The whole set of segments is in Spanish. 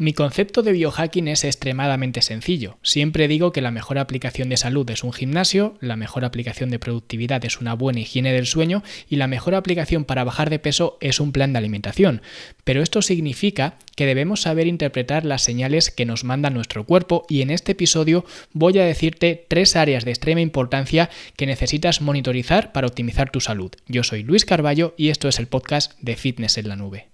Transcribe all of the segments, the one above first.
Mi concepto de biohacking es extremadamente sencillo. Siempre digo que la mejor aplicación de salud es un gimnasio, la mejor aplicación de productividad es una buena higiene del sueño y la mejor aplicación para bajar de peso es un plan de alimentación. Pero esto significa que debemos saber interpretar las señales que nos manda nuestro cuerpo y en este episodio voy a decirte tres áreas de extrema importancia que necesitas monitorizar para optimizar tu salud. Yo soy Luis Carballo y esto es el podcast de Fitness en la Nube.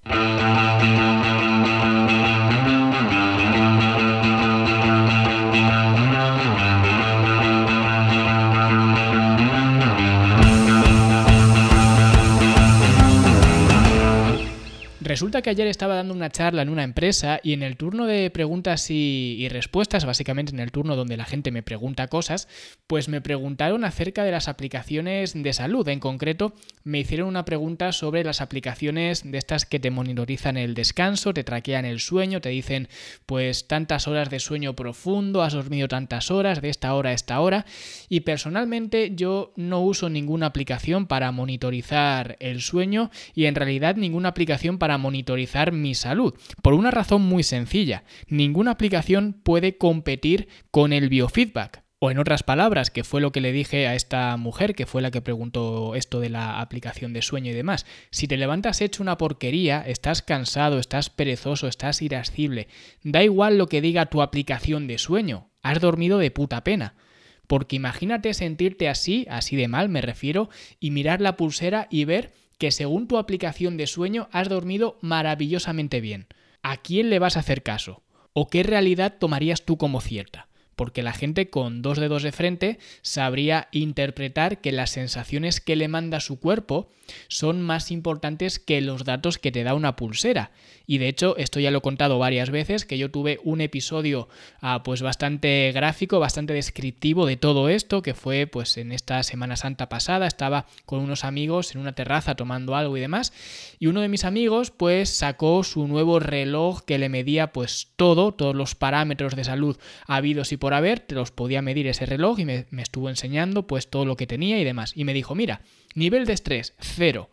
Resulta que ayer estaba dando una charla en una empresa y en el turno de preguntas y, respuestas, básicamente en el turno donde la gente me pregunta cosas, pues me preguntaron acerca de las aplicaciones de salud. En concreto, me hicieron una pregunta sobre las aplicaciones de estas que te monitorizan el descanso, te traquean el sueño, te dicen pues tantas horas de sueño profundo, has dormido tantas horas, de esta hora a esta hora. Y personalmente yo no uso ninguna aplicación para monitorizar el sueño y en realidad ninguna aplicación para monitorizar mi salud. Por una razón muy sencilla, ninguna aplicación puede competir con el biofeedback. O en otras palabras, que fue lo que le dije a esta mujer, que fue la que preguntó esto de la aplicación de sueño y demás. Si te levantas hecho una porquería, estás cansado, estás perezoso, estás irascible, da igual lo que diga tu aplicación de sueño, has dormido de puta pena. Porque imagínate sentirte así, así de mal me refiero, y mirar la pulsera y ver que según tu aplicación de sueño has dormido maravillosamente bien. ¿A quién le vas a hacer caso? ¿O qué realidad tomarías tú como cierta? Porque la gente con dos dedos de frente sabría interpretar que las sensaciones que le manda su cuerpo son más importantes que los datos que te da una pulsera. Y de hecho, esto ya lo he contado varias veces, que yo tuve un episodio ah, pues bastante gráfico, bastante descriptivo de todo esto, que fue pues en esta Semana Santa pasada, estaba con unos amigos en una terraza tomando algo y demás, y uno de mis amigos pues sacó su nuevo reloj que le medía pues todo, todos los parámetros de salud habidos y por haber, te los podía medir ese reloj y me, estuvo enseñando pues todo lo que tenía y demás. Y me dijo, mira, nivel de estrés, cero.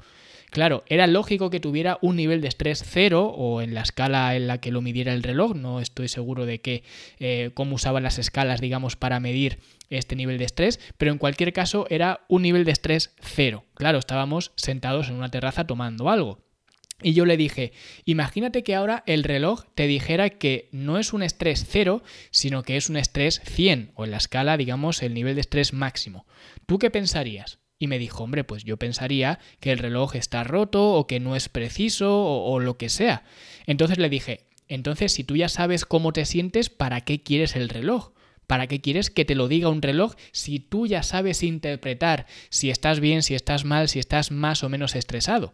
Claro, era lógico que tuviera un nivel de estrés cero o en la escala en la que lo midiera el reloj. No estoy seguro de que eh, cómo usaban las escalas, digamos, para medir este nivel de estrés, pero en cualquier caso era un nivel de estrés cero. Claro, estábamos sentados en una terraza tomando algo. Y yo le dije, imagínate que ahora el reloj te dijera que no es un estrés cero, sino que es un estrés 100, o en la escala, digamos, el nivel de estrés máximo. ¿Tú qué pensarías? Y me dijo, hombre, pues yo pensaría que el reloj está roto o que no es preciso o, o lo que sea. Entonces le dije, entonces si tú ya sabes cómo te sientes, ¿para qué quieres el reloj? ¿Para qué quieres que te lo diga un reloj si tú ya sabes interpretar si estás bien, si estás mal, si estás más o menos estresado?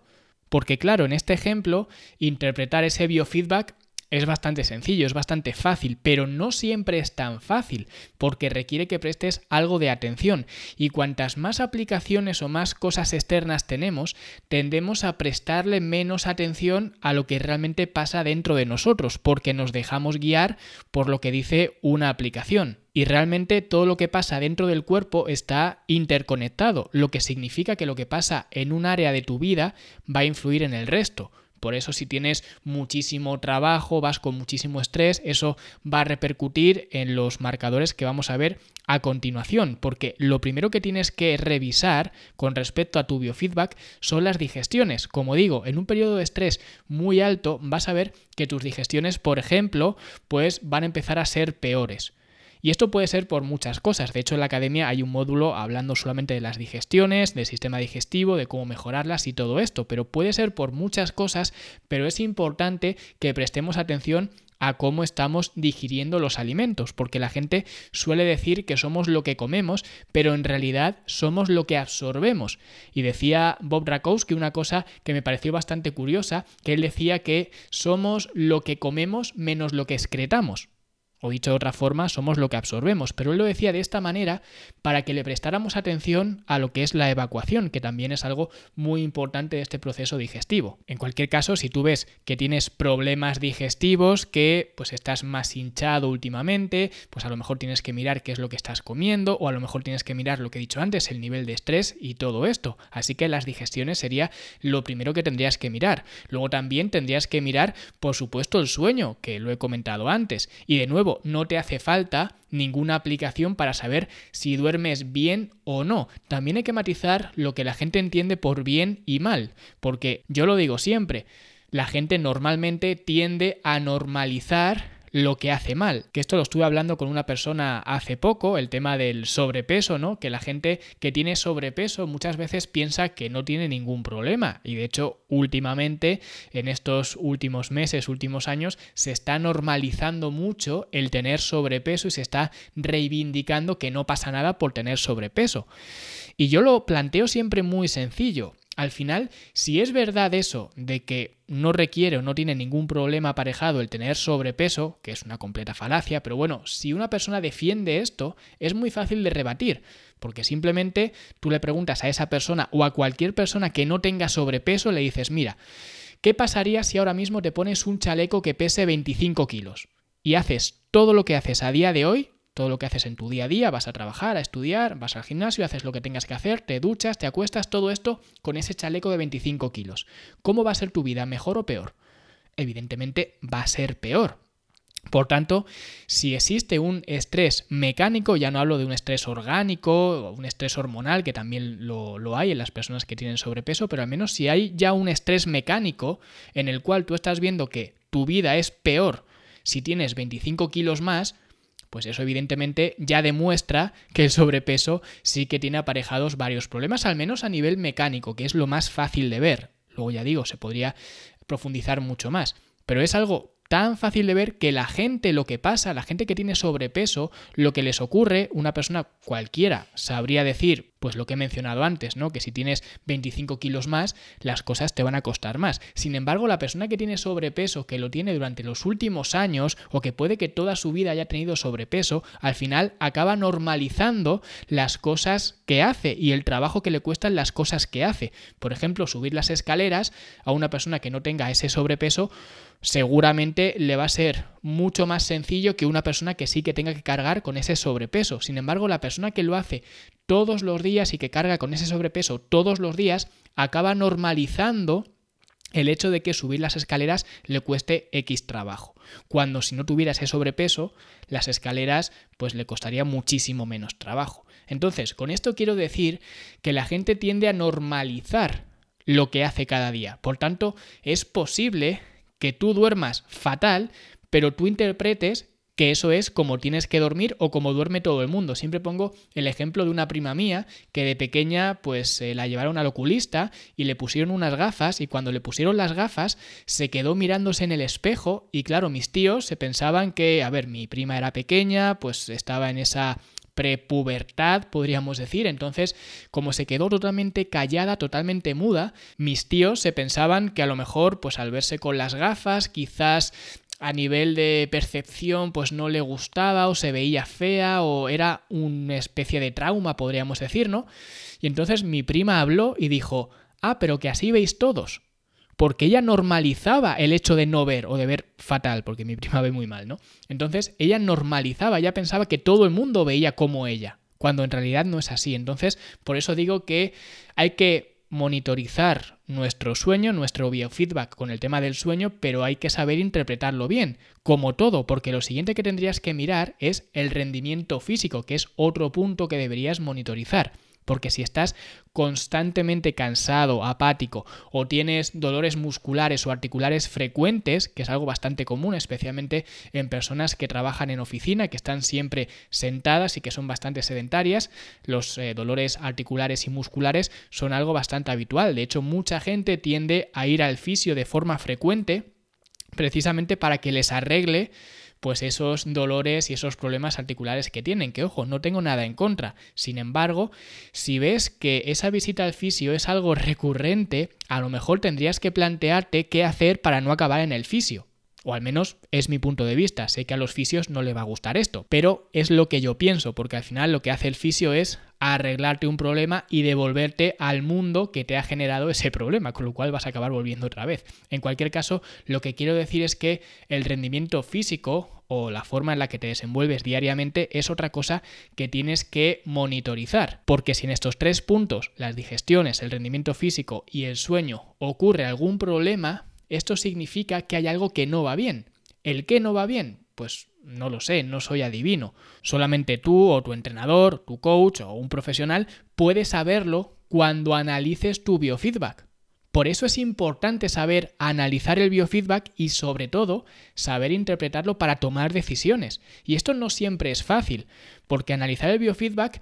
Porque claro, en este ejemplo, interpretar ese biofeedback es bastante sencillo, es bastante fácil, pero no siempre es tan fácil, porque requiere que prestes algo de atención. Y cuantas más aplicaciones o más cosas externas tenemos, tendemos a prestarle menos atención a lo que realmente pasa dentro de nosotros, porque nos dejamos guiar por lo que dice una aplicación. Y realmente todo lo que pasa dentro del cuerpo está interconectado, lo que significa que lo que pasa en un área de tu vida va a influir en el resto. Por eso si tienes muchísimo trabajo, vas con muchísimo estrés, eso va a repercutir en los marcadores que vamos a ver a continuación, porque lo primero que tienes que revisar con respecto a tu biofeedback son las digestiones. Como digo, en un periodo de estrés muy alto vas a ver que tus digestiones, por ejemplo, pues van a empezar a ser peores. Y esto puede ser por muchas cosas. De hecho, en la academia hay un módulo hablando solamente de las digestiones, del sistema digestivo, de cómo mejorarlas y todo esto. Pero puede ser por muchas cosas, pero es importante que prestemos atención a cómo estamos digiriendo los alimentos, porque la gente suele decir que somos lo que comemos, pero en realidad somos lo que absorbemos. Y decía Bob Rakowski una cosa que me pareció bastante curiosa, que él decía que somos lo que comemos menos lo que excretamos. O dicho de otra forma, somos lo que absorbemos. Pero él lo decía de esta manera para que le prestáramos atención a lo que es la evacuación, que también es algo muy importante de este proceso digestivo. En cualquier caso, si tú ves que tienes problemas digestivos, que pues estás más hinchado últimamente, pues a lo mejor tienes que mirar qué es lo que estás comiendo, o a lo mejor tienes que mirar lo que he dicho antes, el nivel de estrés y todo esto. Así que las digestiones sería lo primero que tendrías que mirar. Luego también tendrías que mirar, por supuesto, el sueño, que lo he comentado antes. Y de no te hace falta ninguna aplicación para saber si duermes bien o no. También hay que matizar lo que la gente entiende por bien y mal, porque yo lo digo siempre, la gente normalmente tiende a normalizar lo que hace mal. Que esto lo estuve hablando con una persona hace poco, el tema del sobrepeso, ¿no? Que la gente que tiene sobrepeso muchas veces piensa que no tiene ningún problema. Y de hecho, últimamente, en estos últimos meses, últimos años, se está normalizando mucho el tener sobrepeso y se está reivindicando que no pasa nada por tener sobrepeso. Y yo lo planteo siempre muy sencillo. Al final, si es verdad eso de que no requiere o no tiene ningún problema aparejado el tener sobrepeso, que es una completa falacia, pero bueno, si una persona defiende esto, es muy fácil de rebatir, porque simplemente tú le preguntas a esa persona o a cualquier persona que no tenga sobrepeso, le dices, mira, ¿qué pasaría si ahora mismo te pones un chaleco que pese 25 kilos? Y haces todo lo que haces a día de hoy, todo lo que haces en tu día a día, vas a trabajar, a estudiar, vas al gimnasio, haces lo que tengas que hacer, te duchas, te acuestas, todo esto con ese chaleco de 25 kilos. ¿Cómo va a ser tu vida? ¿Mejor o peor? Evidentemente va a ser peor. Por tanto, si existe un estrés mecánico, ya no hablo de un estrés orgánico o un estrés hormonal, que también lo, lo, hay en las personas que tienen sobrepeso, pero al menos si hay ya un estrés mecánico en el cual tú estás viendo que tu vida es peor si tienes 25 kilos más, pues eso evidentemente ya demuestra que el sobrepeso sí que tiene aparejados varios problemas, al menos a nivel mecánico, que es lo más fácil de ver. Luego ya digo, se podría profundizar mucho más. Pero es algo tan fácil de ver que la gente lo que pasa, la gente que tiene sobrepeso, lo que les ocurre, una persona cualquiera sabría decir, pues lo que he mencionado antes, ¿no? Que si tienes 25 kilos más, las cosas te van a costar más. Sin embargo, la persona que tiene sobrepeso, que lo tiene durante los últimos años, o que puede que toda su vida haya tenido sobrepeso, al final acaba normalizando las cosas que hace y el trabajo que le cuestan las cosas que hace. Por ejemplo, subir las escaleras a una persona que no tenga ese sobrepeso, seguramente le va a ser mucho más sencillo que una persona que sí que tenga que cargar con ese sobrepeso. Sin embargo, la persona que lo hace todos los días y que carga con ese sobrepeso todos los días, acaba normalizando el hecho de que subir las escaleras le cueste X trabajo. Cuando si no tuviera ese sobrepeso, las escaleras pues le costaría muchísimo menos trabajo. Entonces, con esto quiero decir que la gente tiende a normalizar lo que hace cada día. Por tanto, es posible que tú duermas fatal, pero tú interpretes que eso es como tienes que dormir o como duerme todo el mundo. Siempre pongo el ejemplo de una prima mía que de pequeña pues la llevaron al oculista y le pusieron unas gafas y cuando le pusieron las gafas se quedó mirándose en el espejo y claro, mis tíos se pensaban que, a ver, mi prima era pequeña, pues estaba en esa prepubertad, podríamos decir. Entonces, como se quedó totalmente callada, totalmente muda, mis tíos se pensaban que a lo mejor, pues al verse con las gafas, quizás a nivel de percepción pues no le gustaba o se veía fea o era una especie de trauma, podríamos decir, ¿no? Y entonces mi prima habló y dijo, ah, pero que así veis todos. Porque ella normalizaba el hecho de no ver o de ver fatal, porque mi prima ve muy mal, ¿no? Entonces ella normalizaba, ella pensaba que todo el mundo veía como ella, cuando en realidad no es así. Entonces, por eso digo que hay que monitorizar nuestro sueño, nuestro biofeedback con el tema del sueño, pero hay que saber interpretarlo bien, como todo, porque lo siguiente que tendrías que mirar es el rendimiento físico, que es otro punto que deberías monitorizar. Porque si estás constantemente cansado, apático o tienes dolores musculares o articulares frecuentes, que es algo bastante común, especialmente en personas que trabajan en oficina, que están siempre sentadas y que son bastante sedentarias, los eh, dolores articulares y musculares son algo bastante habitual. De hecho, mucha gente tiende a ir al fisio de forma frecuente precisamente para que les arregle pues esos dolores y esos problemas articulares que tienen, que ojo, no tengo nada en contra. Sin embargo, si ves que esa visita al fisio es algo recurrente, a lo mejor tendrías que plantearte qué hacer para no acabar en el fisio O al menos es mi punto de vista. Sé que a los fisios no le va a gustar esto, pero es lo que yo pienso, porque al final lo que hace el fisio es arreglarte un problema y devolverte al mundo que te ha generado ese problema, con lo cual vas a acabar volviendo otra vez. En cualquier caso, lo que quiero decir es que el rendimiento físico o la forma en la que te desenvuelves diariamente es otra cosa que tienes que monitorizar, porque si en estos tres puntos, las digestiones, el rendimiento físico y el sueño, ocurre algún problema, esto significa que hay algo que no va bien. ¿El qué no va bien? Pues no lo sé, no soy adivino. Solamente tú o tu entrenador, tu coach o un profesional puede saberlo cuando analices tu biofeedback. Por eso es importante saber analizar el biofeedback y sobre todo saber interpretarlo para tomar decisiones. Y esto no siempre es fácil, porque analizar el biofeedback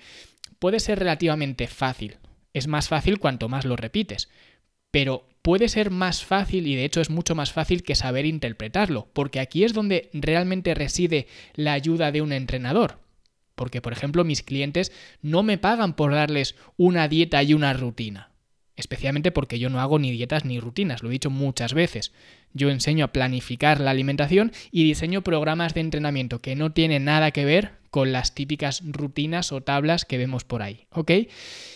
puede ser relativamente fácil. Es más fácil cuanto más lo repites. Pero puede ser más fácil y de hecho es mucho más fácil que saber interpretarlo, porque aquí es donde realmente reside la ayuda de un entrenador. Porque, por ejemplo, mis clientes no me pagan por darles una dieta y una rutina. Especialmente porque yo no hago ni dietas ni rutinas, lo he dicho muchas veces. Yo enseño a planificar la alimentación y diseño programas de entrenamiento que no tienen nada que ver con las típicas rutinas o tablas que vemos por ahí, ¿ok?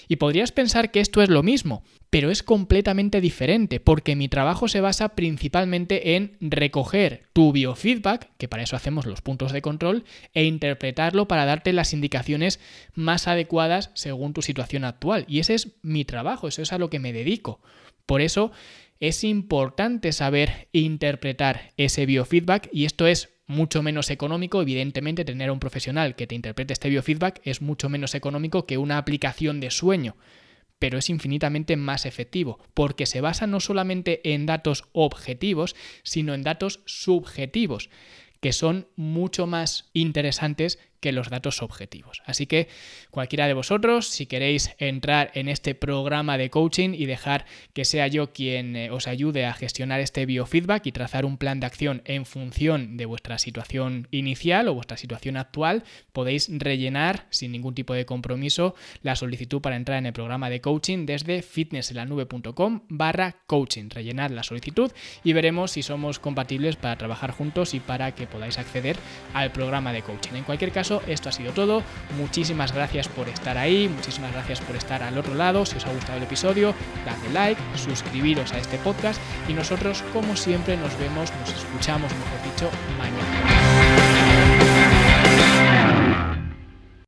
Y podrías pensar que esto es lo mismo, pero es completamente diferente porque mi trabajo se basa principalmente en recoger tu biofeedback, que para eso hacemos los puntos de control, e interpretarlo para darte las indicaciones más adecuadas según tu situación actual. Y ese es mi trabajo, eso es a lo que me dedico. Por eso es importante saber interpretar ese biofeedback y esto es mucho menos económico. Evidentemente, tener a un profesional que te interprete este biofeedback es mucho menos económico que una aplicación de sueño pero es infinitamente más efectivo, porque se basa no solamente en datos objetivos, sino en datos subjetivos, que son mucho más interesantes que los datos objetivos. Así que cualquiera de vosotros, si queréis entrar en este programa de coaching y dejar que sea yo quien eh, os ayude a gestionar este biofeedback y trazar un plan de acción en función de vuestra situación inicial o vuestra situación actual, podéis rellenar sin ningún tipo de compromiso la solicitud para entrar en el programa de coaching desde fitnesselanube.com barra coaching. Rellenad la solicitud y veremos si somos compatibles para trabajar juntos y para que podáis acceder al programa de coaching. En cualquier esto ha sido todo. Muchísimas gracias por estar ahí, muchísimas gracias por estar al otro lado. Si os ha gustado el episodio, dadle like, suscribiros a este podcast y nosotros, como siempre, nos vemos, nos escuchamos, mejor dicho, mañana.